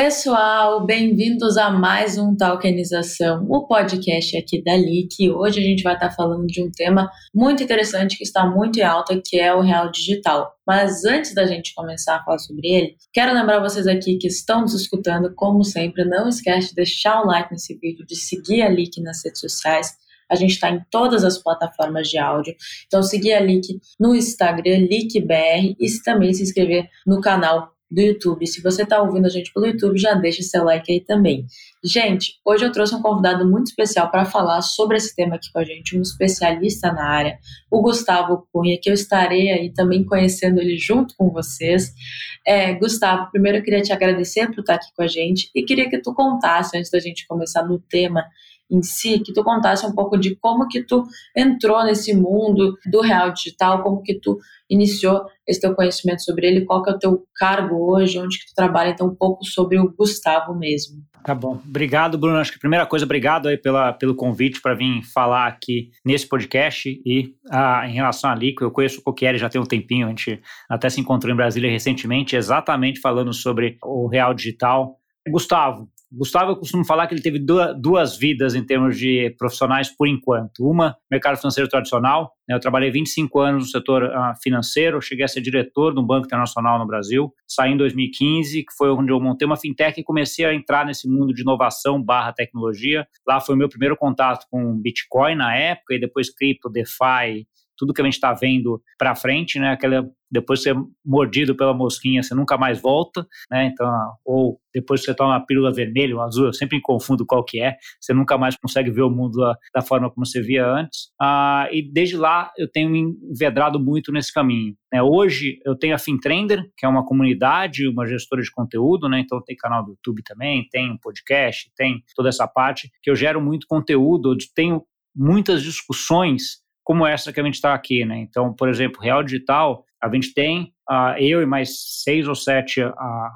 Pessoal, bem-vindos a mais um Talkenização, o podcast aqui da LIC. Hoje a gente vai estar falando de um tema muito interessante que está muito em alta, que é o real digital. Mas antes da gente começar a falar sobre ele, quero lembrar vocês aqui que estão nos escutando, como sempre, não esquece de deixar o like nesse vídeo, de seguir a LIC nas redes sociais. A gente está em todas as plataformas de áudio. Então, seguir a LIC no Instagram, LICBR, e também se inscrever no canal do YouTube. Se você está ouvindo a gente pelo YouTube, já deixa seu like aí também. Gente, hoje eu trouxe um convidado muito especial para falar sobre esse tema aqui com a gente, um especialista na área, o Gustavo Cunha, que eu estarei aí também conhecendo ele junto com vocês. É, Gustavo, primeiro eu queria te agradecer por estar aqui com a gente e queria que tu contasse, antes da gente começar no tema, em si, que tu contasse um pouco de como que tu entrou nesse mundo do real digital, como que tu iniciou esse teu conhecimento sobre ele, qual que é o teu cargo hoje, onde que tu trabalha, então um pouco sobre o Gustavo mesmo. Tá bom. Obrigado, Bruno. Acho que a primeira coisa, obrigado aí pela, pelo convite para vir falar aqui nesse podcast e ah, em relação à Lico, eu conheço o Coquieri já tem um tempinho, a gente até se encontrou em Brasília recentemente, exatamente falando sobre o real digital. Gustavo, Gustavo, eu costumo falar que ele teve duas vidas em termos de profissionais por enquanto. Uma, mercado financeiro tradicional. Né? Eu trabalhei 25 anos no setor uh, financeiro, cheguei a ser diretor de um banco internacional no Brasil. Saí em 2015, que foi onde eu montei uma fintech e comecei a entrar nesse mundo de inovação barra tecnologia. Lá foi o meu primeiro contato com Bitcoin na época e depois cripto, DeFi, tudo que a gente está vendo para frente, né? Aquela depois de ser mordido pela mosquinha, você nunca mais volta, né? Então, ou depois que você toma uma pílula vermelha, uma azul, eu sempre confundo qual que é, você nunca mais consegue ver o mundo da, da forma como você via antes. Ah, e desde lá eu tenho me envedrado muito nesse caminho. Né? Hoje eu tenho a FinTrender, que é uma comunidade, uma gestora de conteúdo, né? Então tem canal do YouTube também, tem um podcast, tem toda essa parte que eu gero muito conteúdo, tenho muitas discussões como essa que a gente está aqui, né? Então, por exemplo, Real Digital, a gente tem uh, eu e mais seis ou sete uh,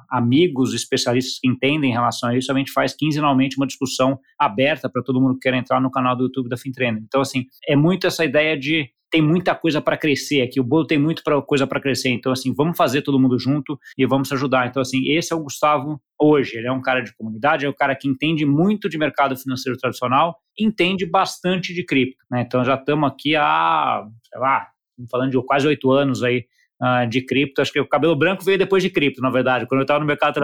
amigos especialistas que entendem em relação a isso, a gente faz quinzenalmente uma discussão aberta para todo mundo que quer entrar no canal do YouTube da FinTrender. Então, assim, é muito essa ideia de tem muita coisa para crescer aqui, o bolo tem muita coisa para crescer, então assim, vamos fazer todo mundo junto e vamos ajudar. Então assim, esse é o Gustavo hoje, ele é um cara de comunidade, é um cara que entende muito de mercado financeiro tradicional, entende bastante de cripto, né? Então já estamos aqui há, sei lá, falando de quase oito anos aí uh, de cripto. Acho que o cabelo branco veio depois de cripto, na verdade. Quando eu estava no mercado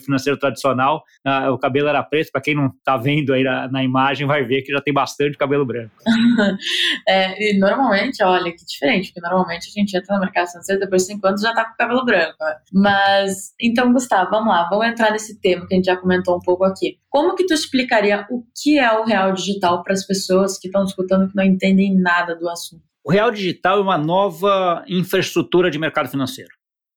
financeiro tradicional, uh, o cabelo era preto. Para quem não está vendo aí na, na, imagem, vai ver que já tem bastante cabelo branco. é, e normalmente, olha que diferente, porque normalmente a gente entra no mercado financeiro depois de cinco anos já está com o cabelo branco. Né? Mas, então, Gustavo, vamos lá, vamos entrar nesse tema que a gente já comentou um pouco aqui. Como que tu explicaria o que é o real digital para as pessoas que estão escutando que não entendem nada do assunto? O real digital é uma nova infraestrutura de mercado financeiro.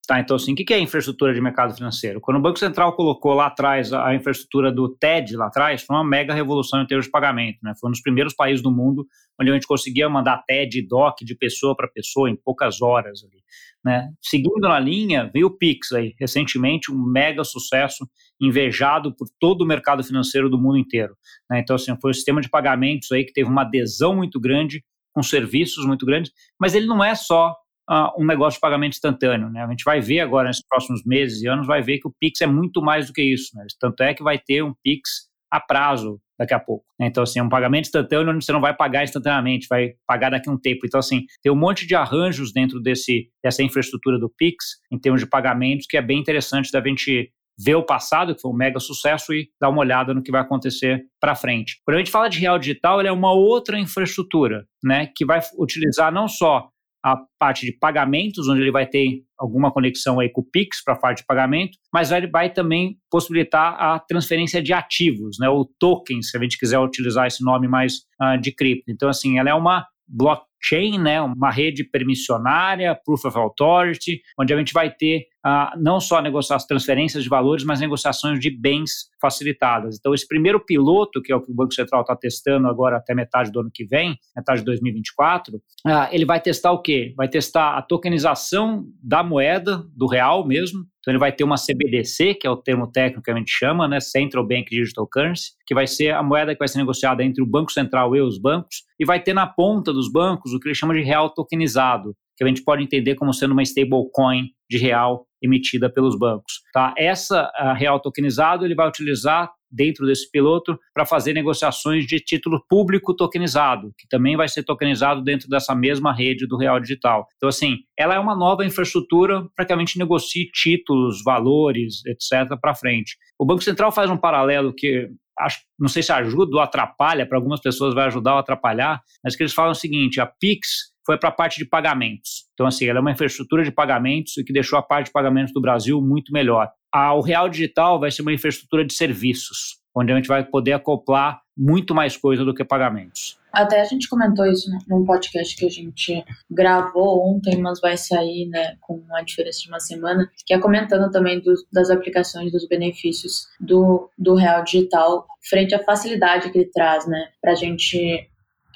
Tá, então, assim, o que é infraestrutura de mercado financeiro? Quando o Banco Central colocou lá atrás a infraestrutura do TED, lá atrás, foi uma mega revolução em termos de pagamento. Né? Foi um dos primeiros países do mundo onde a gente conseguia mandar TED e DOC de pessoa para pessoa em poucas horas. Ali, né? Seguindo na linha, veio o Pix aí, recentemente, um mega sucesso, invejado por todo o mercado financeiro do mundo inteiro. Né? Então, assim, foi um sistema de pagamentos aí que teve uma adesão muito grande com serviços muito grandes, mas ele não é só uh, um negócio de pagamento instantâneo. Né? A gente vai ver agora, nesses próximos meses e anos, vai ver que o Pix é muito mais do que isso. Né? Tanto é que vai ter um Pix a prazo daqui a pouco. Né? Então, assim, é um pagamento instantâneo onde você não vai pagar instantaneamente, vai pagar daqui a um tempo. Então, assim, tem um monte de arranjos dentro desse, dessa infraestrutura do Pix, em termos de pagamentos, que é bem interessante da gente ver o passado, que foi um mega sucesso, e dar uma olhada no que vai acontecer para frente. Quando a gente fala de real digital, ele é uma outra infraestrutura, né, que vai utilizar não só a parte de pagamentos, onde ele vai ter alguma conexão aí com o Pix para a parte de pagamento, mas ele vai também possibilitar a transferência de ativos, né, ou tokens, se a gente quiser utilizar esse nome mais uh, de cripto. Então, assim, ela é uma blockchain, né, uma rede permissionária, proof of authority, onde a gente vai ter ah, não só negociar as transferências de valores, mas negociações de bens facilitadas. Então, esse primeiro piloto, que é o que o Banco Central está testando agora até metade do ano que vem, metade de 2024, ah, ele vai testar o quê? Vai testar a tokenização da moeda, do real mesmo, então ele vai ter uma CBDC, que é o termo técnico que a gente chama, né, Central Bank Digital Currency, que vai ser a moeda que vai ser negociada entre o Banco Central e os bancos, e vai ter na ponta dos bancos o que ele chama de real tokenizado, que a gente pode entender como sendo uma stablecoin de real emitida pelos bancos. Tá? Essa real tokenizado ele vai utilizar dentro desse piloto para fazer negociações de título público tokenizado, que também vai ser tokenizado dentro dessa mesma rede do Real Digital. Então, assim, ela é uma nova infraestrutura para que a gente negocie títulos, valores, etc., para frente. O Banco Central faz um paralelo que acho, não sei se ajuda ou atrapalha, para algumas pessoas vai ajudar ou atrapalhar, mas que eles falam o seguinte: a Pix foi para a parte de pagamentos. Então, assim, ela é uma infraestrutura de pagamentos e que deixou a parte de pagamentos do Brasil muito melhor. O Real Digital vai ser uma infraestrutura de serviços, onde a gente vai poder acoplar muito mais coisa do que pagamentos. Até a gente comentou isso num podcast que a gente gravou ontem, mas vai sair né, com uma diferença de uma semana, que é comentando também das aplicações, dos benefícios do, do Real Digital frente à facilidade que ele traz né, para a gente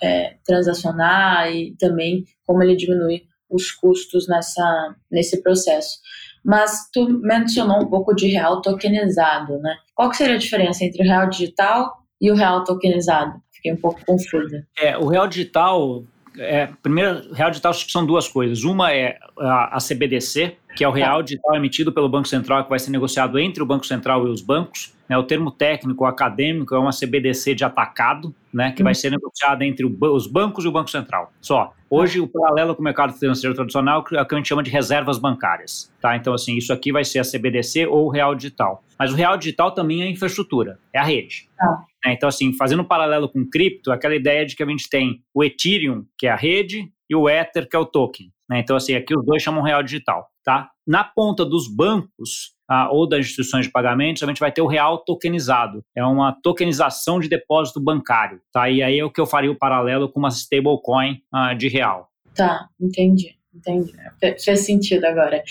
é, transacionar e também como ele diminui os custos nessa, nesse processo. Mas tu mencionou um pouco de real tokenizado, né? Qual que seria a diferença entre o real digital e o real tokenizado? Fiquei um pouco confusa. É, o real digital, é, primeiro, real digital são duas coisas. Uma é a, a CBDC, que é o real tá. digital emitido pelo Banco Central, que vai ser negociado entre o Banco Central e os bancos. Né, o termo técnico acadêmico é uma CBDC de atacado, né, que vai uhum. ser negociada entre o, os bancos e o Banco Central. Só. Hoje, o paralelo com o mercado financeiro tradicional é o que a gente chama de reservas bancárias. Tá? Então, assim, isso aqui vai ser a CBDC ou o real digital. Mas o real digital também é infraestrutura, é a rede. Ah. Então, assim, fazendo um paralelo com cripto, aquela ideia de que a gente tem o Ethereum, que é a rede, e o Ether, que é o token. Né? Então, assim, aqui os dois chamam real digital. Tá? Na ponta dos bancos, ah, ou das instituições de pagamentos, a gente vai ter o real tokenizado. É uma tokenização de depósito bancário. Tá? E aí é o que eu faria o paralelo com uma stablecoin ah, de real. Tá, entendi. Entendi. Fez sentido agora.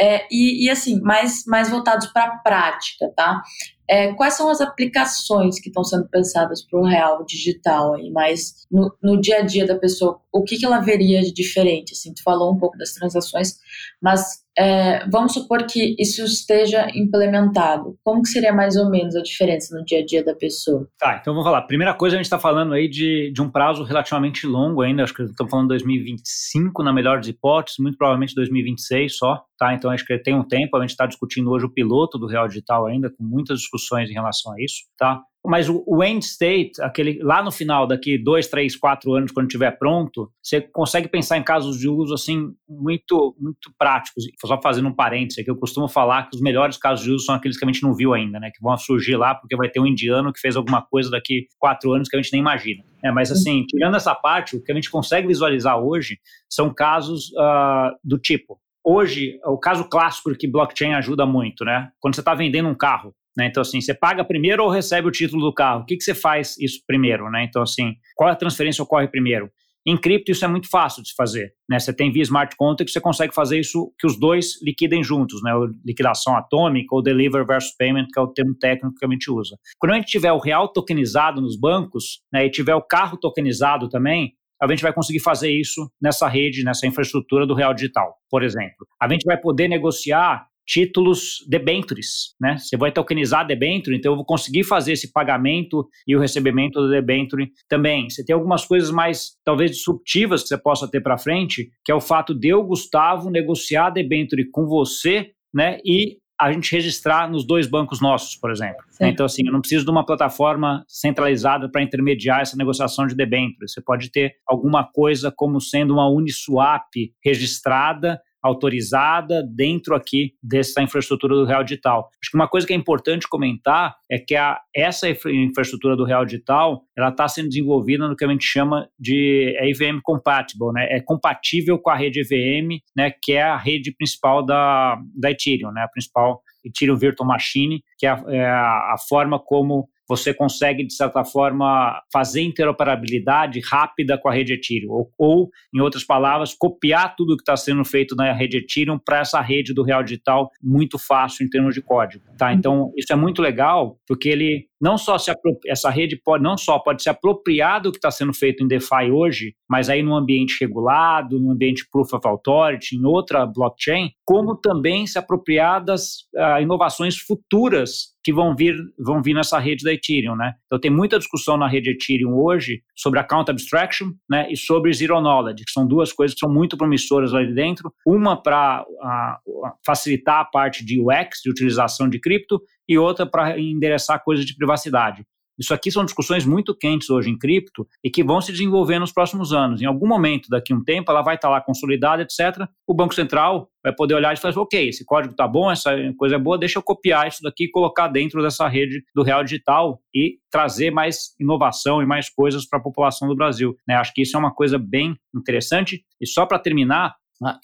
É, e, e, assim, mais, mais voltados para a prática, tá? É, quais são as aplicações que estão sendo pensadas para o real digital aí, mas no, no, dia a dia da pessoa, o que, que ela veria de diferente? Assim, tu falou um pouco das transações, mas é, vamos supor que isso esteja implementado. Como que seria mais ou menos a diferença no dia a dia da pessoa? Tá, então vamos falar. Primeira coisa, a gente está falando aí de, de um prazo relativamente longo ainda, acho que estamos falando de 2025 na melhor das hipóteses, muito provavelmente 2026 só, tá? Então acho que tem um tempo, a gente está discutindo hoje o piloto do Real Digital ainda, com muitas discussões em relação a isso, tá? Mas o, end state, aquele lá no final, daqui dois, três, quatro anos, quando estiver pronto, você consegue pensar em casos de uso assim muito, muito práticos. Só fazendo um parênteses aqui, eu costumo falar que os melhores casos de uso são aqueles que a gente não viu ainda, né? Que vão surgir lá porque vai ter um indiano que fez alguma coisa daqui quatro anos que a gente nem imagina. É, mas assim, tirando essa parte, o que a gente consegue visualizar hoje são casos uh, do tipo. Hoje, o caso clássico que blockchain ajuda muito, né? Quando você está vendendo um carro, né? Então, assim, você paga primeiro ou recebe o título do carro? O que, que você faz isso primeiro? Né? Então, assim, qual a transferência ocorre primeiro? Em cripto, isso é muito fácil de se fazer. Né? Você tem via smart contract, você consegue fazer isso que os dois liquidem juntos, né? liquidação atômica ou deliver versus payment, que é o termo técnico que a gente usa. Quando a gente tiver o real tokenizado nos bancos né, e tiver o carro tokenizado também, a gente vai conseguir fazer isso nessa rede, nessa infraestrutura do real digital, por exemplo. A gente vai poder negociar títulos debentures, né? Você vai tokenizar debenture, então eu vou conseguir fazer esse pagamento e o recebimento do debenture também. Você tem algumas coisas mais, talvez, disruptivas que você possa ter para frente, que é o fato de eu, Gustavo, negociar debenture com você, né? E a gente registrar nos dois bancos nossos, por exemplo. Sim. Então, assim, eu não preciso de uma plataforma centralizada para intermediar essa negociação de debênture. Você pode ter alguma coisa como sendo uma Uniswap registrada autorizada dentro aqui dessa infraestrutura do Real Digital. Acho que uma coisa que é importante comentar é que a, essa infraestrutura do Real Digital ela está sendo desenvolvida no que a gente chama de é EVM compatible, né? É compatível com a rede EVM, né? Que é a rede principal da, da Ethereum, né? A principal Ethereum Virtual Machine, que é a, é a forma como você consegue, de certa forma, fazer interoperabilidade rápida com a rede Ethereum. Ou, ou em outras palavras, copiar tudo que está sendo feito na rede Ethereum para essa rede do Real Digital muito fácil em termos de código. Tá? Então, isso é muito legal, porque ele não só se essa rede pode não só pode se apropriar do que está sendo feito em DeFi hoje, mas aí num ambiente regulado, num ambiente Proof of Authority, em outra blockchain, como também se apropriar das uh, inovações futuras que vão vir, vão vir nessa rede da Ethereum, né? Então tem muita discussão na rede Ethereum hoje sobre account abstraction, né, e sobre zero knowledge, que são duas coisas que são muito promissoras ali dentro. Uma para uh, facilitar a parte de UX, de utilização de cripto, e outra para endereçar coisas de privacidade. Isso aqui são discussões muito quentes hoje em cripto e que vão se desenvolver nos próximos anos. Em algum momento, daqui a um tempo, ela vai estar lá consolidada, etc. O Banco Central vai poder olhar e falar: ok, esse código está bom, essa coisa é boa, deixa eu copiar isso daqui e colocar dentro dessa rede do Real Digital e trazer mais inovação e mais coisas para a população do Brasil. Né? Acho que isso é uma coisa bem interessante. E só para terminar,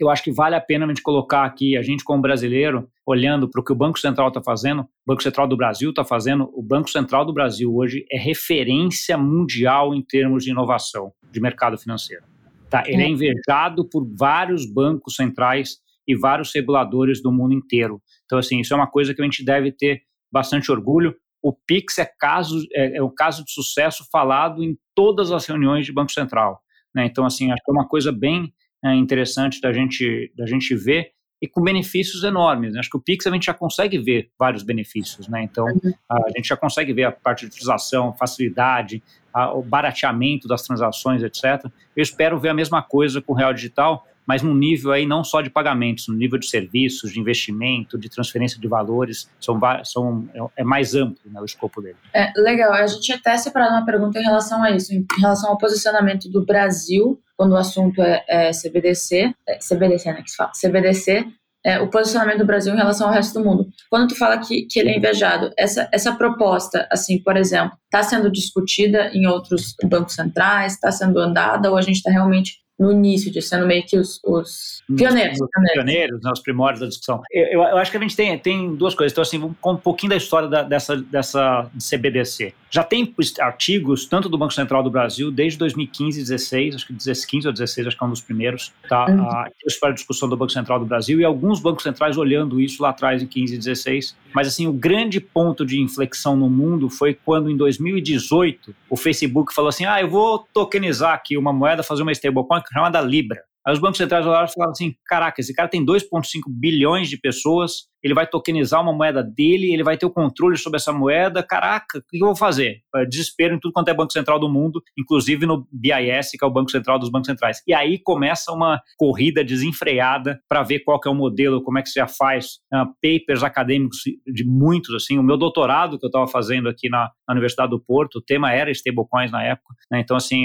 eu acho que vale a pena a gente colocar aqui, a gente como brasileiro, olhando para o que o Banco Central está fazendo, o Banco Central do Brasil está fazendo, o Banco Central do Brasil hoje é referência mundial em termos de inovação de mercado financeiro. Tá? Ele é, é invejado por vários bancos centrais e vários reguladores do mundo inteiro. Então, assim, isso é uma coisa que a gente deve ter bastante orgulho. O Pix é, caso, é, é um caso de sucesso falado em todas as reuniões de Banco Central. Né? Então, assim, acho que é uma coisa bem é, interessante da gente, da gente ver e com benefícios enormes. Né? Acho que o Pix a gente já consegue ver vários benefícios, né? Então uhum. a gente já consegue ver a parte de utilização, facilidade, a, o barateamento das transações, etc. Eu espero ver a mesma coisa com o Real Digital, mas num nível aí não só de pagamentos, no nível de serviços, de investimento, de transferência de valores, são, são é mais amplo né, o escopo dele. É, legal, a gente até separado uma pergunta em relação a isso, em relação ao posicionamento do Brasil, quando o assunto é, é CBDC, é, CBDC, né, que se fala, CBDC, é, o posicionamento do Brasil em relação ao resto do mundo. Quando tu fala que, que ele é invejado, essa, essa proposta, assim, por exemplo, está sendo discutida em outros bancos centrais, está sendo andada, ou a gente está realmente no início de sendo meio que os, os pioneiros. Os pioneiros, né, os primórdios da discussão. Eu, eu, acho que a gente tem, tem duas coisas. Então, assim, vamos com um pouquinho da história da, dessa, dessa CBDC. Já tem artigos, tanto do Banco Central do Brasil, desde 2015 e 16, acho que 15 ou 16, acho que é um dos primeiros, tá? Uhum. A, a discussão do Banco Central do Brasil e alguns bancos centrais olhando isso lá atrás, em 15 e 16. Mas, assim, o grande ponto de inflexão no mundo foi quando, em 2018, o Facebook falou assim, ah, eu vou tokenizar aqui uma moeda, fazer uma stablecoin chamada Libra. Aí os bancos centrais olharam e falaram assim: caraca, esse cara tem 2,5 bilhões de pessoas, ele vai tokenizar uma moeda dele, ele vai ter o controle sobre essa moeda. Caraca, o que eu vou fazer? Desespero em tudo quanto é Banco Central do mundo, inclusive no BIS, que é o Banco Central dos Bancos Centrais. E aí começa uma corrida desenfreada para ver qual que é o modelo, como é que se já faz. Uh, papers acadêmicos de muitos, assim. O meu doutorado que eu estava fazendo aqui na, na, Universidade do Porto, o tema era stablecoins na época. Né? Então, assim,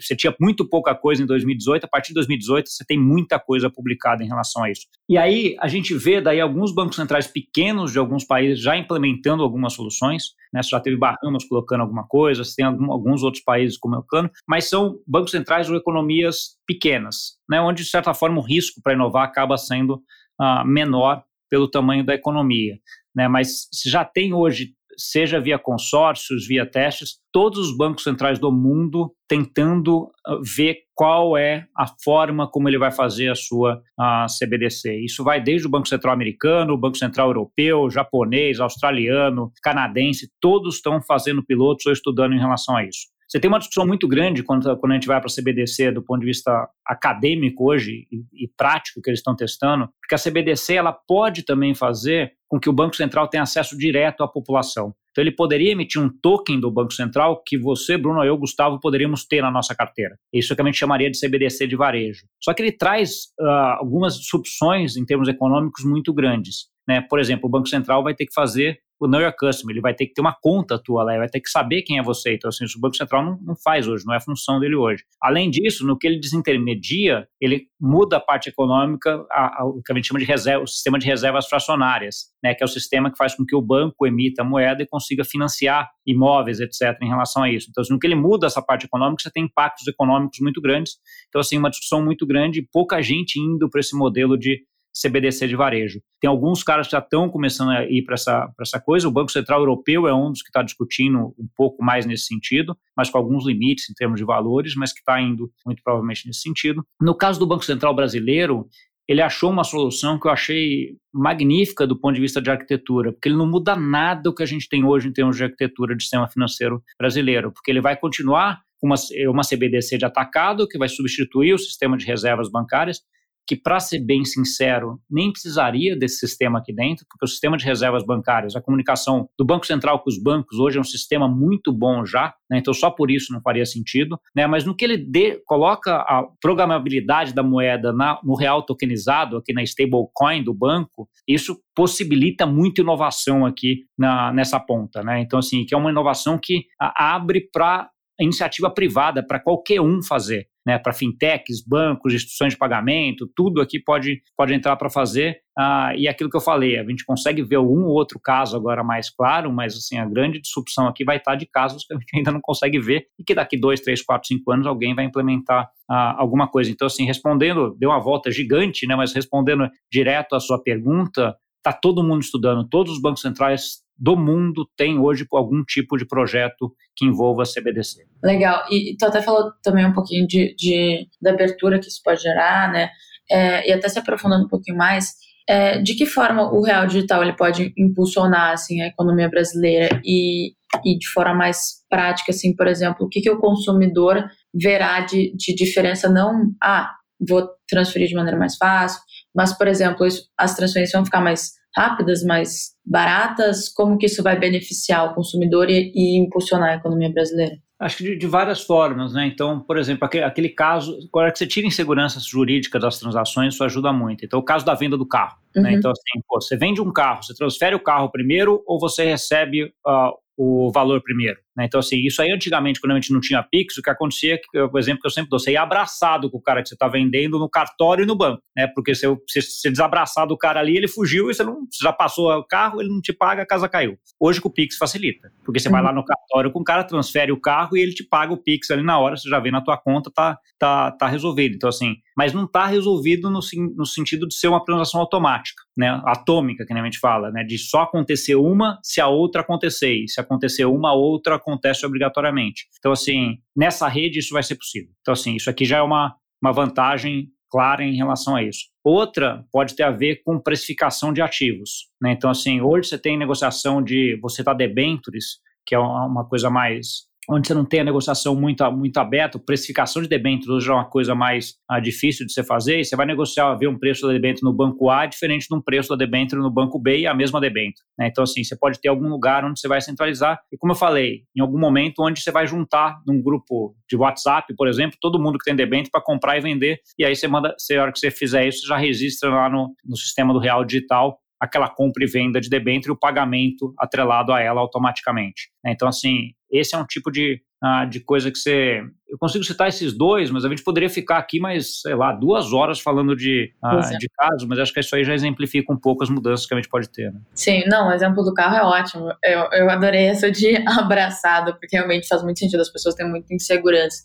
você tinha muito pouca coisa em 2018, a partir de 2018 você tem muita coisa publicada em relação a isso. E aí a gente vê daí alguns bancos centrais pequenos de alguns países já implementando algumas soluções, né? Você já teve Bahamas colocando alguma coisa, você tem algum, alguns outros países colocando, mas são bancos centrais ou economias pequenas, né? Onde, de certa forma, o risco para inovar acaba sendo uh, menor pelo tamanho da economia. Né? Mas se já tem hoje seja via consórcios, via testes, todos os bancos centrais do mundo tentando ah, ver qual é a forma como ele vai fazer a sua a CBDC. Isso vai desde o Banco Central americano, o Banco Central europeu, japonês, australiano, canadense, todos estão fazendo pilotos ou estudando em relação a isso. Você tem uma discussão muito grande quando, quando a gente vai para a CBDC do ponto de vista acadêmico hoje e, e, prático que eles estão testando, porque a CBDC ela pode também fazer com que o Banco Central tenha acesso direto à população. Então ele poderia emitir um token do Banco Central que você, Bruno, eu, Gustavo, poderíamos ter na nossa carteira. Isso que a gente chamaria de CBDC de varejo. Só que ele traz uh, algumas disrupções em termos econômicos muito grandes. Né? Por exemplo, o Banco Central vai ter que fazer o Know Your Customer, ele vai ter que ter uma conta tua lá, ele vai ter que saber quem é você. Então, assim, o Banco Central não, não faz hoje, não é função dele hoje. Além disso, no que ele desintermedia, ele muda a parte econômica, a, a, o que a gente chama de reserva, o sistema de reservas fracionárias, né, que é o sistema que faz com que o banco emita moeda e consiga financiar imóveis, etc., em relação a isso. Então, assim, no que ele muda essa parte econômica, você tem impactos econômicos muito grandes. Então, assim, uma discussão muito grande, pouca gente indo para esse modelo de CBDC de varejo. Tem alguns caras que já estão começando a ir para essa, essa coisa. O Banco Central Europeu é um dos que está discutindo um pouco mais nesse sentido, mas com alguns limites em termos de valores, mas que está indo muito provavelmente nesse sentido. No caso do Banco Central brasileiro, ele achou uma solução que eu achei magnífica do ponto de vista de arquitetura, porque ele não muda nada o que a gente tem hoje em termos de arquitetura de sistema financeiro brasileiro, porque ele vai continuar uma, uma CBDC de atacado, que vai substituir o sistema de reservas bancárias, que, para ser bem sincero, nem precisaria desse sistema aqui dentro, porque o sistema de reservas bancárias, a comunicação do Banco Central com os bancos hoje é um sistema muito bom já, né? então só por isso não faria sentido. Né? Mas no que ele dê, coloca a programabilidade da moeda na, no real tokenizado, aqui na stablecoin do banco, isso possibilita muita inovação aqui na, nessa ponta. Né? Então, assim, que é uma inovação que abre para iniciativa privada para qualquer um fazer né, para fintechs, bancos, instituições de pagamento, tudo aqui pode, pode entrar para fazer. Ah, e aquilo que eu falei, a gente consegue ver um ou outro caso agora mais claro, mas assim, a grande disrupção aqui vai estar de casos que a gente ainda não consegue ver e que daqui dois, três, quatro, cinco anos alguém vai implementar ah, alguma coisa. Então, assim, respondendo, deu uma volta gigante, né, mas respondendo direto à sua pergunta, está todo mundo estudando, todos os bancos centrais do mundo tem hoje algum tipo de projeto que envolva a CBDC. Legal. E tu até falou também um pouquinho de, de da abertura que isso pode gerar, né? É, e até se aprofundando um pouquinho mais, é, de que forma o real digital ele pode impulsionar assim a economia brasileira e, e de forma mais prática, assim, por exemplo, o que, que o consumidor verá de, de diferença não, ah, vou transferir de maneira mais fácil, mas, por exemplo, as transferências vão ficar mais rápidas, mais baratas? Como que isso vai beneficiar o consumidor e, e impulsionar a economia brasileira? Acho que de, de, várias formas, né? Então, por exemplo, aquele, aquele caso, agora que você tira insegurança jurídica das transações, isso ajuda muito. Então, o caso da venda do carro. Né? Uhum. Né? Então, assim, pô, você vende um carro, você transfere o carro primeiro ou você recebe uh, o valor primeiro. Né? Então, assim, isso aí antigamente, quando a gente não tinha Pix, o que acontecia, por exemplo, que eu sempre dou, você ia abraçado com o cara que você está vendendo no cartório e no banco, né? Porque se você, você desabraçar do cara ali, ele fugiu e você não você já passou o carro, ele não te paga, a casa caiu. Hoje com o Pix facilita, porque você uhum. vai lá no cartório com o cara, transfere o carro e ele te paga o Pix ali na hora, você já vê na tua conta, tá, tá, tá resolvido. Então, assim, mas não está resolvido no, no sentido de ser uma transação automática, né? Atômica, que a gente fala, né? De só acontecer uma se a outra acontecer. E se acontecer uma, a outra acontece obrigatoriamente. Então, assim, nessa rede isso vai ser possível. Então, assim, isso aqui já é uma, uma vantagem clara em relação a isso. Outra pode ter a ver com precificação de ativos. Né? Então, assim, hoje você tem negociação de você está debentures, que é uma coisa mais onde você não tem a negociação muito, muito aberta, precificação de debêntures hoje é uma coisa mais ah, difícil de você fazer, e você vai negociar, ver um preço da debênture no banco A diferente de um preço da debênture no banco B e a mesma debênture. Né? Então, assim, você pode ter algum lugar onde você vai centralizar, e como eu falei, em algum momento onde você vai juntar num grupo de WhatsApp, por exemplo, todo mundo que tem debênture para comprar e vender, e aí você manda, se a hora que você fizer isso, você já registra lá no, no sistema do Real Digital aquela compra e venda de debênture e o pagamento atrelado a ela automaticamente. Né? Então, assim, esse é um tipo de, uh, de coisa que você. Eu consigo citar esses dois, mas a gente poderia ficar aqui mais, sei lá, duas horas falando de, uh, de casos, mas acho que isso aí já exemplifica um pouco as mudanças que a gente pode ter. Né? Sim, não, o exemplo do carro é ótimo. Eu, eu adorei essa de abraçado, porque realmente faz muito sentido, as pessoas têm muita insegurança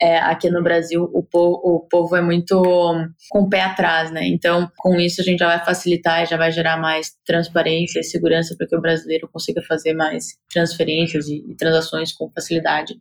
é, aqui no Brasil o povo, o povo é muito com o pé atrás, né? Então, com isso a gente já vai facilitar e já vai gerar mais transparência e segurança para que o brasileiro consiga fazer mais transferências e, e transações com facilidade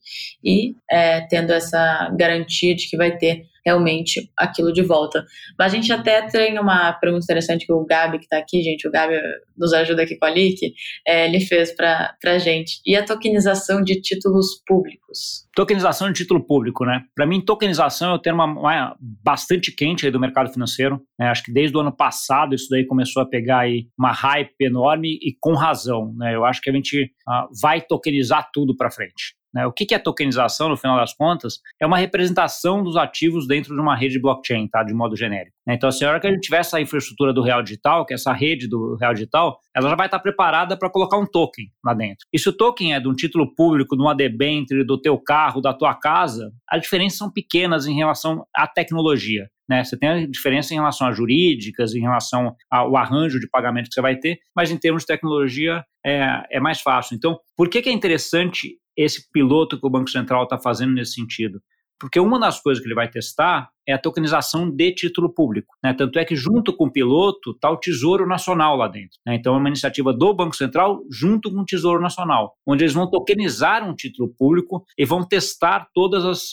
e é, tendo essa garantia de que vai ter realmente aquilo de volta. Mas a gente até tem uma pergunta interessante que o Gabi, que está aqui, gente, o Gabi nos ajuda aqui com a LIC, é, ele fez para a gente. E a tokenização de títulos públicos? Tokenização de título público, né? Para mim, tokenização é o termo uma, bastante quente do mercado financeiro. Né? Acho que desde o ano passado isso daí começou a pegar aí uma hype enorme e com razão. Né? Eu acho que a gente uh, vai tokenizar tudo para frente. Né? O que é tokenização, no final das contas? É uma representação dos ativos dentro de uma rede blockchain, tá? de modo genérico. Né? Então, assim, a hora que a gente tiver essa infraestrutura do Real Digital, que é essa rede do Real Digital, ela já vai estar preparada para colocar um token lá dentro. E se o token é de um título público, de uma debênture, do teu carro, da tua casa, as diferenças são pequenas em relação à tecnologia. Né? Você tem a diferença em relação a jurídicas, em relação ao arranjo de pagamento que você vai ter, mas em termos de tecnologia é, é mais fácil. Então, por que, que é interessante esse piloto que o Banco Central está fazendo nesse sentido? Porque uma das coisas que ele vai testar é a tokenização de título público. Né? Tanto é que, junto com o piloto, está o Tesouro Nacional lá dentro. Né? Então, é uma iniciativa do Banco Central junto com o Tesouro Nacional, onde eles vão tokenizar um título público e vão testar todas as,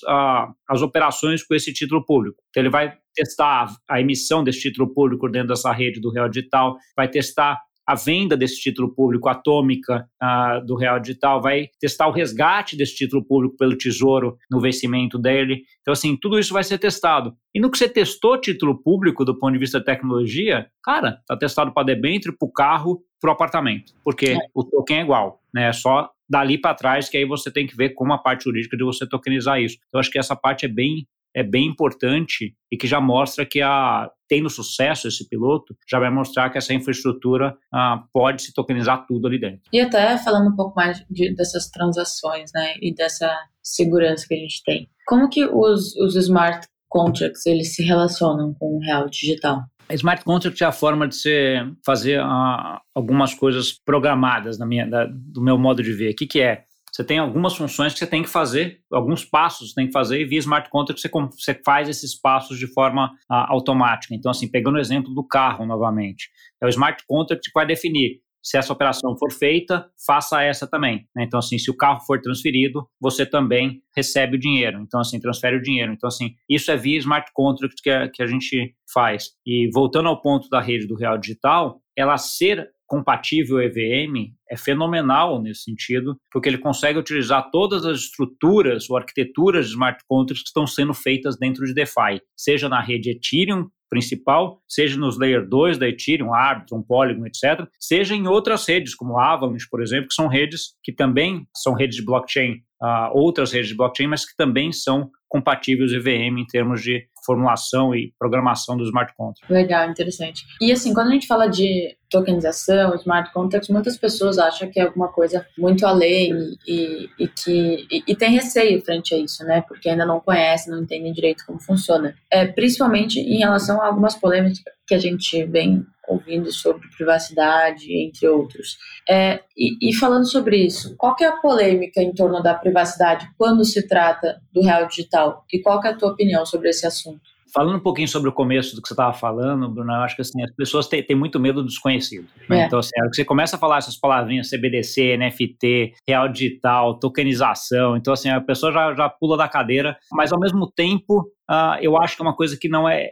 as operações com esse título público. Então, ele vai testar a emissão desse título público dentro dessa rede do Real Digital, vai testar a venda desse título público atômica do Real Digital, vai testar o resgate desse título público pelo Tesouro no vencimento dele. Então, assim, tudo isso vai ser testado. E no que você testou título público do ponto de vista da tecnologia, cara, está testado para debênture, para o carro, para o apartamento, porque é. o token é igual, né? É só dali para trás que aí você tem que ver como a parte jurídica de você tokenizar isso. Então, acho que essa parte é bem é bem importante e que já mostra que a tendo sucesso esse piloto, já vai mostrar que essa infraestrutura ah, pode se tokenizar tudo ali dentro. E até falando um pouco mais de, dessas transações, né, e dessa segurança que a gente tem. Como que os, os smart contracts eles se relacionam com o real digital? Smart contract é a forma de você fazer uh, algumas coisas programadas na minha, da, do meu modo de ver. O que, que é? Você tem algumas funções que você tem que fazer, alguns passos você tem que fazer, e via Smart Contract você, você faz esses passos de forma uh, automática. Então, assim, pegando o exemplo do carro novamente, é o Smart Contract que vai definir se essa operação for feita, faça essa também. Né? Então, assim, se o carro for transferido, você também recebe o dinheiro. Então, assim, transfere o dinheiro. Então, assim, isso é via smart contract que que a gente faz. E voltando ao ponto da rede do Real Digital, ela ser compatível EVM é fenomenal nesse sentido, porque ele consegue utilizar todas as estruturas ou arquiteturas de smart contracts que estão sendo feitas dentro de DeFi, seja na rede Ethereum principal, seja nos layer 2 da Ethereum, Arbitrum, Polygon, etc., seja em outras redes, como Avalanche, por exemplo, que são redes que também são redes de blockchain, uh, outras redes de blockchain, mas que também são compatíveis EVM em termos de formulação e programação do smart contract. Legal, interessante. E assim, quando a gente fala de tokenização, smart contracts, muitas pessoas acham que é alguma coisa muito além e, e que e, e, tem receio frente a isso, né? Porque ainda não conhecem, não entendem direito como funciona. É, principalmente em relação a algumas polêmicas que a gente vem ouvindo sobre privacidade, entre outros. É, e, e, falando sobre isso, qual é a polêmica em torno da privacidade quando se trata do real digital? E qual é a tua opinião sobre esse assunto? Falando um pouquinho sobre o começo do que você estava falando, Bruno, eu acho que assim, as pessoas têm, têm muito medo do desconhecido. Né? É. Então, assim, você começa a falar essas palavrinhas CBDC, NFT, real digital, tokenização, então assim, a pessoa já, já pula da cadeira, mas ao mesmo tempo uh, eu acho que é uma coisa que não é,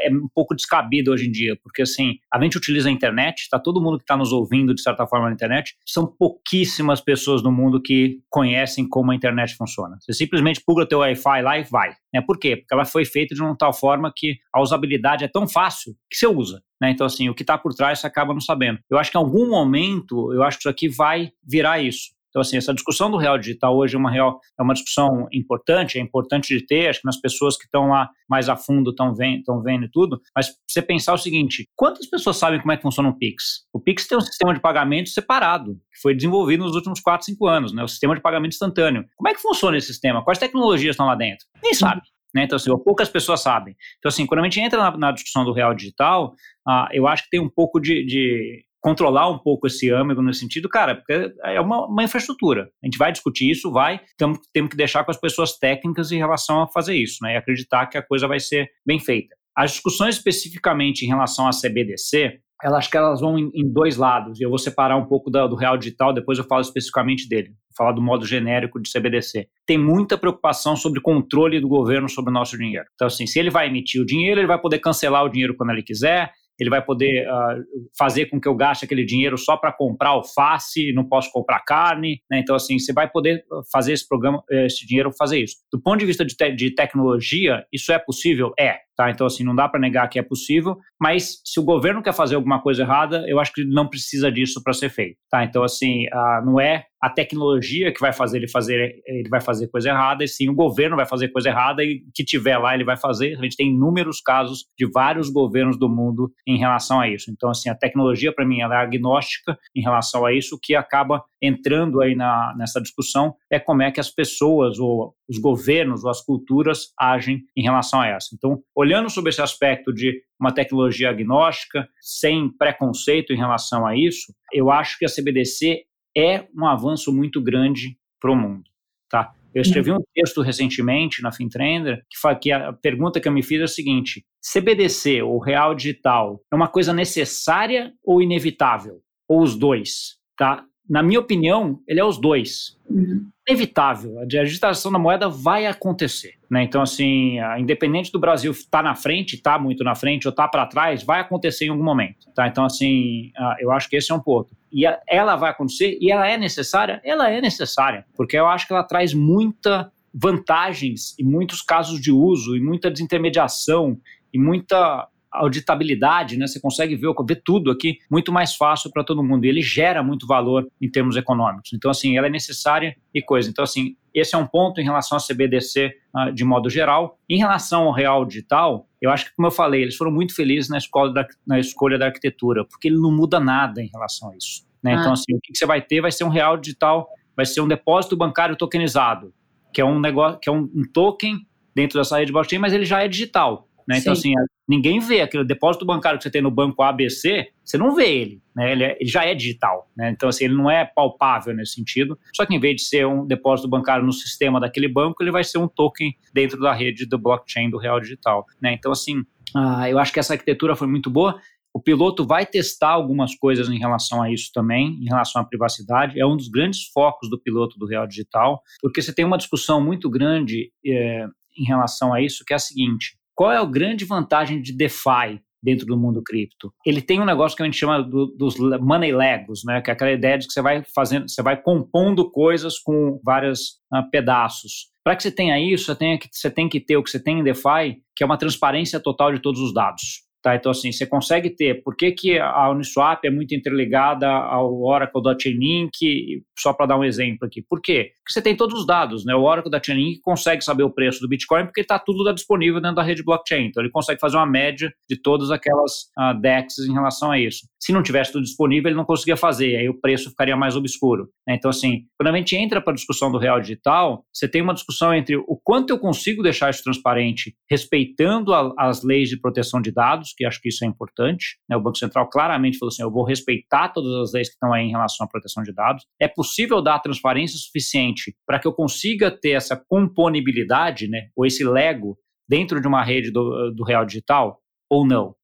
é um pouco descabido hoje em dia, porque assim, a gente utiliza a internet, está todo mundo que está nos ouvindo de certa forma na internet, são pouquíssimas pessoas no mundo que conhecem como a internet funciona. Você simplesmente pluga teu Wi-Fi lá e vai. Né? Por quê? Porque ela foi feita de uma tal forma que a usabilidade é tão fácil que você usa. Né? Então, assim, o que está por trás você acaba não sabendo. Eu acho que em algum momento, eu acho que isso aqui vai virar isso. Então, assim, essa discussão do real digital hoje é uma, real, é uma discussão importante, é importante de ter, acho que nas pessoas que estão lá mais a fundo estão vendo, estão vendo tudo, mas você pensar o seguinte, quantas pessoas sabem como é que funciona o Pix? O Pix tem um sistema de pagamento separado, que foi desenvolvido nos últimos 4, 5 anos, né? o sistema de pagamento instantâneo. Como é que funciona esse sistema? Quais tecnologias estão lá dentro? Nem sabe. Né? Então, assim, poucas pessoas sabem. Então, assim, quando a gente entra na, na discussão do real digital, uh, eu acho que tem um pouco de, de controlar um pouco esse âmago nesse sentido, cara, porque é uma, uma infraestrutura. A gente vai discutir isso, vai, temos, temos que deixar com as pessoas técnicas em relação a fazer isso, né? E acreditar que a coisa vai ser bem feita. As discussões especificamente em relação à CBDC, elas acho que elas vão em, em, dois lados, e eu vou separar um pouco da, do real digital, depois eu falo especificamente dele, vou falar do modo genérico de CBDC. Tem muita preocupação sobre controle do governo sobre o nosso dinheiro. Então, assim, se ele vai emitir o dinheiro, ele vai poder cancelar o dinheiro quando ele quiser, ele vai poder uh, fazer com que eu gaste aquele dinheiro só para comprar alface, não posso comprar carne, né? Então, assim, você vai poder fazer esse programa, esse dinheiro fazer isso. Do ponto de vista de, te de tecnologia, isso é possível? É. Tá? Então, assim, não dá para negar que é possível, mas se o governo quer fazer alguma coisa errada, eu acho que não precisa disso para ser feito. Tá? Então, assim, uh, não é a tecnologia que vai fazer ele fazer ele vai fazer coisa errada, e sim o governo vai fazer coisa errada e que tiver lá ele vai fazer. A gente tem inúmeros casos de vários governos do mundo em relação a isso. Então, assim, a tecnologia para mim ela é agnóstica em relação a isso, que acaba entrando aí na, nessa discussão é como é que as pessoas ou os governos ou as culturas agem em relação a essa. Então, olhando sobre esse aspecto de uma tecnologia agnóstica, sem preconceito em relação a isso, eu acho que a CBDC é um avanço muito grande para o mundo. Tá? Eu escrevi um texto recentemente na FinTrender que, fala que a pergunta que eu me fiz é a seguinte: CBDC ou real digital é uma coisa necessária ou inevitável? Ou os dois? Tá? Na minha opinião, ele é os dois. Uhum. Inevitável, a digitação da moeda vai acontecer. Né? Então, assim, independente do Brasil estar tá na frente, estar tá muito na frente ou estar tá para trás, vai acontecer em algum momento. Tá? Então, assim, eu acho que esse é um ponto. E ela vai acontecer e ela é necessária? Ela é necessária, porque eu acho que ela traz muita vantagens e muitos casos de uso e muita desintermediação e muita auditabilidade, né? Você consegue ver, ver tudo aqui muito mais fácil para todo mundo. E ele gera muito valor em termos econômicos. Então, assim, ela é necessária e coisa. Então, assim, esse é um ponto em relação à CBDC ah, de modo geral. Em relação ao real digital, eu acho que, como eu falei, eles foram muito felizes na, escola da, na escolha da arquitetura, porque ele não muda nada em relação a isso. Né? Então, ah. Então, assim, o que você vai ter vai ser um real digital, vai ser um depósito bancário tokenizado, que é um negócio, que é um, um token dentro dessa rede blockchain, mas ele já é digital. Né? Então, assim, ninguém vê aquele depósito bancário que você tem no banco ABC, você não vê ele, né? ele, é, ele, já é digital. Né? Então, assim, ele não é palpável nesse sentido. Só que em vez de ser um depósito bancário no sistema daquele banco, ele vai ser um token dentro da rede do blockchain do real digital. Né? Então, assim, uh, eu acho que essa arquitetura foi muito boa. O piloto vai testar algumas coisas em relação a isso também, em relação à privacidade. É um dos grandes focos do piloto do Real Digital, porque você tem uma discussão muito grande é, em relação a isso, que é a seguinte: qual é a grande vantagem de DeFi dentro do mundo cripto? Ele tem um negócio que a gente chama do, dos money legos, né? Que é aquela ideia de que você vai fazendo, você vai compondo coisas com vários uh, pedaços. Para que você tenha isso, você tem, que, você tem que ter o que você tem em DeFi, que é uma transparência total de todos os dados. Tá? Então, assim, você consegue ter. Por que, que a Uniswap é muito interligada ao Oracle da Chainlink? Só para dar um exemplo aqui. Por quê? Porque você tem todos os dados. Né? O Oracle da Chainlink consegue saber o preço do Bitcoin porque está tudo disponível dentro da rede blockchain. Então, ele consegue fazer uma média de todas aquelas uh, DEXs em relação a isso. Se não tivesse tudo disponível, ele não conseguia fazer. Aí o preço ficaria mais obscuro. Né? Então, assim, quando a gente entra para a discussão do real digital, você tem uma discussão entre o quanto eu consigo deixar isso transparente, respeitando a, as leis de proteção de dados, que acho que isso é importante. Né? O Banco Central claramente falou assim: eu vou respeitar todas as leis que estão aí em relação à proteção de dados. É possível dar transparência suficiente para que eu consiga ter essa componibilidade, né, ou esse Lego dentro de uma rede do, do real digital ou não?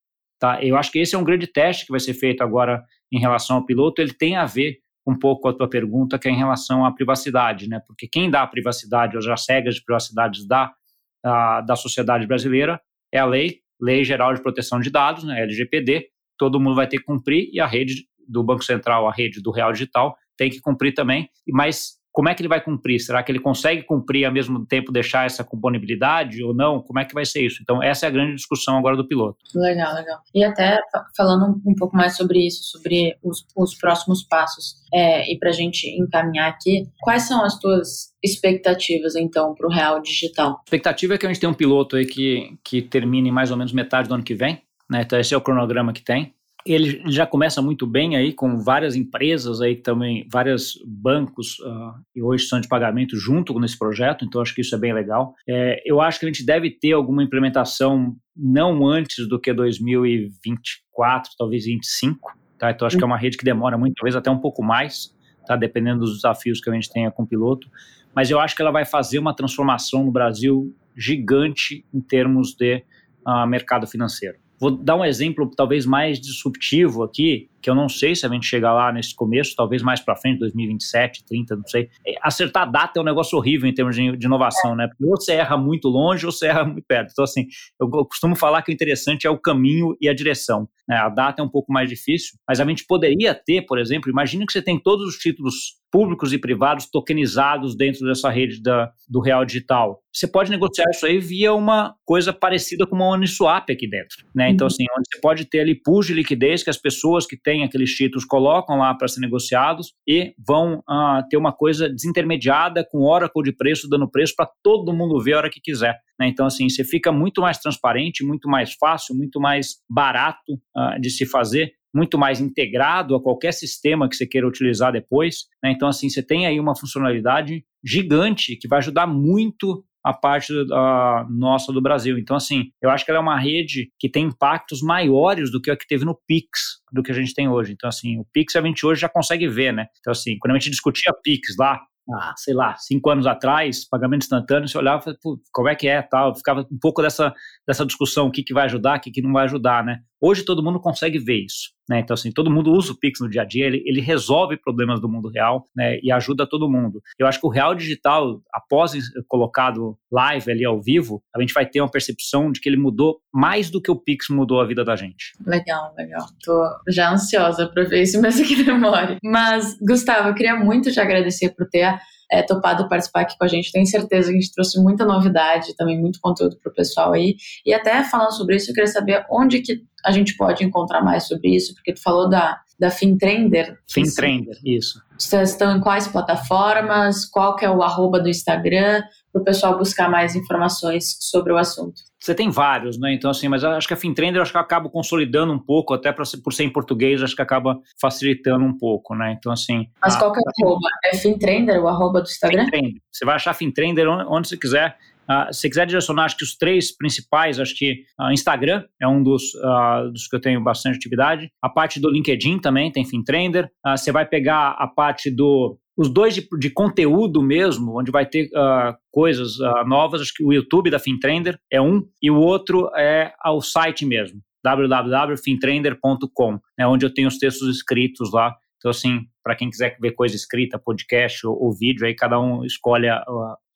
Tá? Eu acho que esse é um grande teste que vai ser feito agora em relação ao piloto. Ele tem a ver um pouco com a tua pergunta, que é em relação à privacidade, né? Porque quem dá a privacidade, ou as regras de privacidade da, a, da sociedade brasileira é a lei, Lei Geral de Proteção de Dados, né, LGPD, todo mundo vai ter que cumprir e a rede do Banco Central, a rede do Real Digital, tem que cumprir também. Mas como é que ele vai cumprir? Será que ele consegue cumprir ao mesmo tempo deixar essa componibilidade ou não? Como é que vai ser isso? Então, essa é a grande discussão agora do piloto. Legal, legal. E até falando um pouco mais sobre isso, sobre os, os próximos passos, é, e para a gente encaminhar aqui, quais são as tuas expectativas, então, para o Real Digital? A expectativa é que a gente tenha um piloto aí que, que termine mais ou menos metade do ano que vem. Né? Então, esse é o cronograma que tem ele já começa muito bem aí com várias empresas aí também, vários bancos uh, e hoje são de pagamento junto nesse projeto, então acho que isso é bem legal. É, eu acho que a gente deve ter alguma implementação não antes do que 2024, talvez 2025, tá? Então acho que é uma rede que demora muito, talvez até um pouco mais, tá? Dependendo dos desafios que a gente tenha com o piloto, mas eu acho que ela vai fazer uma transformação no Brasil gigante em termos de uh, mercado financeiro. Vou dar um exemplo talvez mais disruptivo aqui, que eu não sei se a gente chegar lá nesse começo, talvez mais para frente, 2027, 30, não sei. É, acertar a data é um negócio horrível em termos de, inovação, né? Porque ou você erra muito longe ou você erra muito perto. Então, assim, eu, costumo falar que o interessante é o caminho e a direção. Né? A data é um pouco mais difícil, mas a gente poderia ter, por exemplo, imagine que você tem todos os títulos públicos e privados tokenizados dentro dessa rede da, do real digital. Você pode negociar isso aí via uma coisa parecida com uma Uniswap aqui dentro. Né? Então, uhum. assim, onde você pode ter ali pools de liquidez que as pessoas que têm aqueles títulos colocam lá para ser negociados e vão uh, ter uma coisa desintermediada com Oracle de preço dando preço para todo mundo ver a hora que quiser. Né? Então, assim, você fica muito mais transparente, muito mais fácil, muito mais barato uh, de se fazer muito mais integrado a qualquer sistema que você queira utilizar depois. Né? Então, assim, você tem aí uma funcionalidade gigante que vai ajudar muito a parte uh, nossa do Brasil. Então, assim, eu acho que ela é uma rede que tem impactos maiores do que a que teve no Pix, do que a gente tem hoje. Então, assim, o Pix a gente hoje já consegue ver, né? Então, assim, quando a gente discutia Pix lá, ah, sei lá, cinco anos atrás, pagamento instantâneo, você olhava e falava, como é que é, tal, ficava um pouco dessa, dessa discussão, o que, que vai ajudar, o que, que não vai ajudar, né? Hoje todo mundo consegue ver isso. Né? Então, assim, todo mundo usa o Pix no dia a dia, ele, ele resolve problemas do mundo real né? e ajuda todo mundo. Eu acho que o real digital, após colocado live ali ao vivo, a gente vai ter uma percepção de que ele mudou mais do que o Pix mudou a vida da gente. Legal, legal. Tô já ansiosa para ver isso, mesmo que demore. Mas, Gustavo, eu queria muito te agradecer por ter é, topado participar aqui com a gente. Tenho certeza que a gente trouxe muita novidade, também muito conteúdo para o pessoal aí. E até falando sobre isso, eu queria saber onde que a gente pode encontrar mais sobre isso, porque tu falou da, da FinTrender. FinTrender, isso. Vocês estão em quais plataformas? Qual que é o arroba do Instagram? Para o pessoal buscar mais informações sobre o assunto. Você tem vários, né? Então, assim, mas acho que a FinTrender acho que acaba consolidando um pouco, até pra, por ser em português, acho que acaba facilitando um pouco, né? Então, assim. Mas a, qual que é o arroba? É FinTrender, o arroba do Instagram? FinTrender. Você vai achar FinTrender onde, onde você quiser. Uh, se quiser direcionar, acho que os três principais, acho que uh, Instagram é um dos, uh, dos que eu tenho bastante atividade. A parte do LinkedIn também tem FinTrender. você vai pegar a parte do os dois de, de, conteúdo mesmo, onde vai ter uh, coisas uh, novas, acho que o YouTube da FinTrender é um, e o outro é o site mesmo, www.fintrender.com, né, onde eu tenho os textos escritos lá. Então, assim, para quem quiser ver coisa escrita, podcast ou, ou, vídeo, aí cada um escolhe a,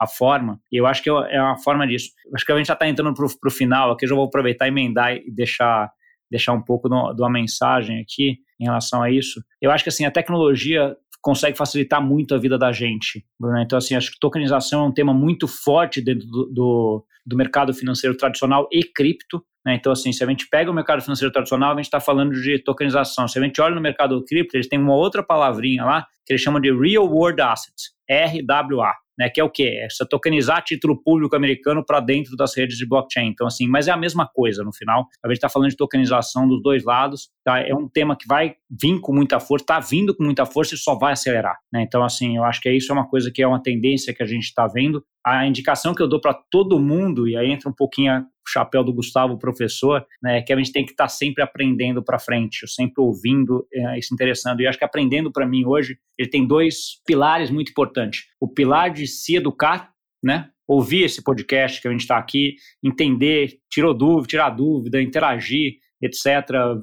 forma. E eu acho que é uma forma disso. Acho que a gente já está entrando para o final, aqui eu já vou aproveitar emendar e deixar, deixar um pouco de uma mensagem aqui em relação a isso. Eu acho que assim, a tecnologia consegue facilitar muito a vida da gente. Bruno. Então, assim, acho que tokenização é um tema muito forte dentro do, do, do mercado financeiro tradicional e cripto. Né? Então, assim, se a gente pega o mercado financeiro tradicional, a gente está falando de tokenização. Se a gente olha no mercado cripto, eles têm uma outra palavrinha lá que eles chamam de Real World Assets, RWA né, que é o quê? É você tokenizar título público americano para dentro das redes de blockchain. Então, assim, mas é a mesma coisa no final. A gente está falando de tokenização dos dois lados. Tá? É um tema que vai vir com muita força, está vindo com muita força e só vai acelerar. Né? Então, assim, eu acho que isso é uma coisa que é uma tendência que a gente está vendo. A indicação que eu dou para todo mundo, e aí entra um pouquinho o chapéu do Gustavo, professor, né, é que a gente tem que estar tá sempre aprendendo para frente, sempre ouvindo é, e se interessando. E acho que aprendendo para mim hoje, ele tem dois pilares muito importantes. O pilar de se educar, né? Ouvir esse podcast que a gente está aqui, entender, tirou dúvida, tirar dúvida, interagir, etc.,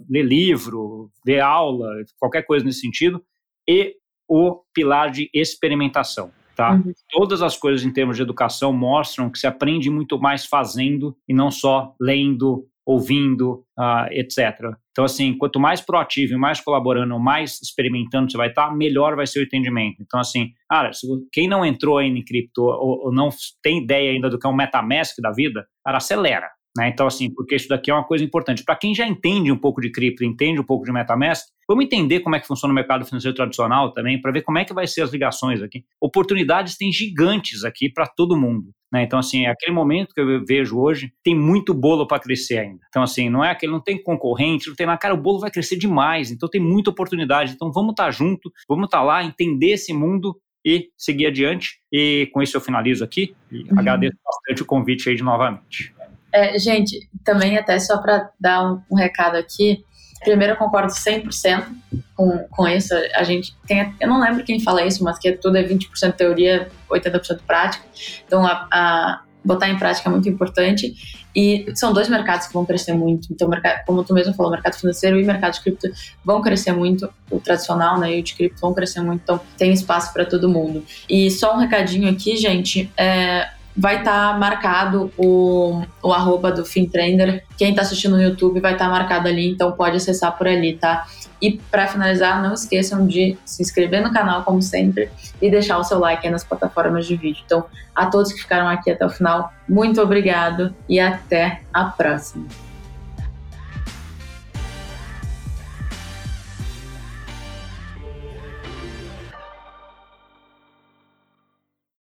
ler livro, ver aula, qualquer coisa nesse sentido, e o pilar de experimentação. Tá? Uhum. Todas as coisas em termos de educação mostram que se aprende muito mais fazendo e não só lendo, ouvindo, uh, etc. Então, assim, quanto mais proativo e mais colaborando, mais experimentando você vai estar, melhor vai ser o entendimento. Então, assim, cara, quem não entrou ainda em cripto ou, ou não tem ideia ainda do que é um MetaMask da vida, cara, acelera. Né? Então, assim, porque isso daqui é uma coisa importante. Para quem já entende um pouco de cripto, entende um pouco de MetaMask, vamos entender como é que funciona o mercado financeiro tradicional também, para ver como é que vai ser as ligações aqui. Oportunidades tem gigantes aqui para todo mundo. Né? Então, assim, é aquele momento que eu vejo hoje, tem muito bolo para crescer ainda. Então, assim, não é aquele, não tem concorrente, não tem nada. Cara, o bolo vai crescer demais, então tem muita oportunidade. Então, vamos estar tá junto, vamos estar tá lá, entender esse mundo e seguir adiante. E com isso eu finalizo aqui e uhum. agradeço bastante o convite aí de novamente. É, gente, também até só para dar um, um, recado aqui, primeiro eu concordo 100% com, com isso, a gente tem, eu não lembro quem fala isso, mas que tudo é 20% teoria, 80% prática, então a, a, botar em prática é muito importante e são dois mercados que vão crescer muito, então como tu mesmo falou, mercado financeiro e mercado de cripto vão crescer muito, o tradicional né, e o de cripto vão crescer muito, então tem espaço para todo mundo. E só um recadinho aqui, gente, é, vai estar tá marcado o, o arroba do FinTrender. Quem está assistindo no YouTube vai estar tá marcado ali, então pode acessar por ali, tá? E para finalizar, não esqueçam de se inscrever no canal, como sempre, e deixar o seu like nas plataformas de vídeo. Então, a todos que ficaram aqui até o final, muito obrigado e até a próxima.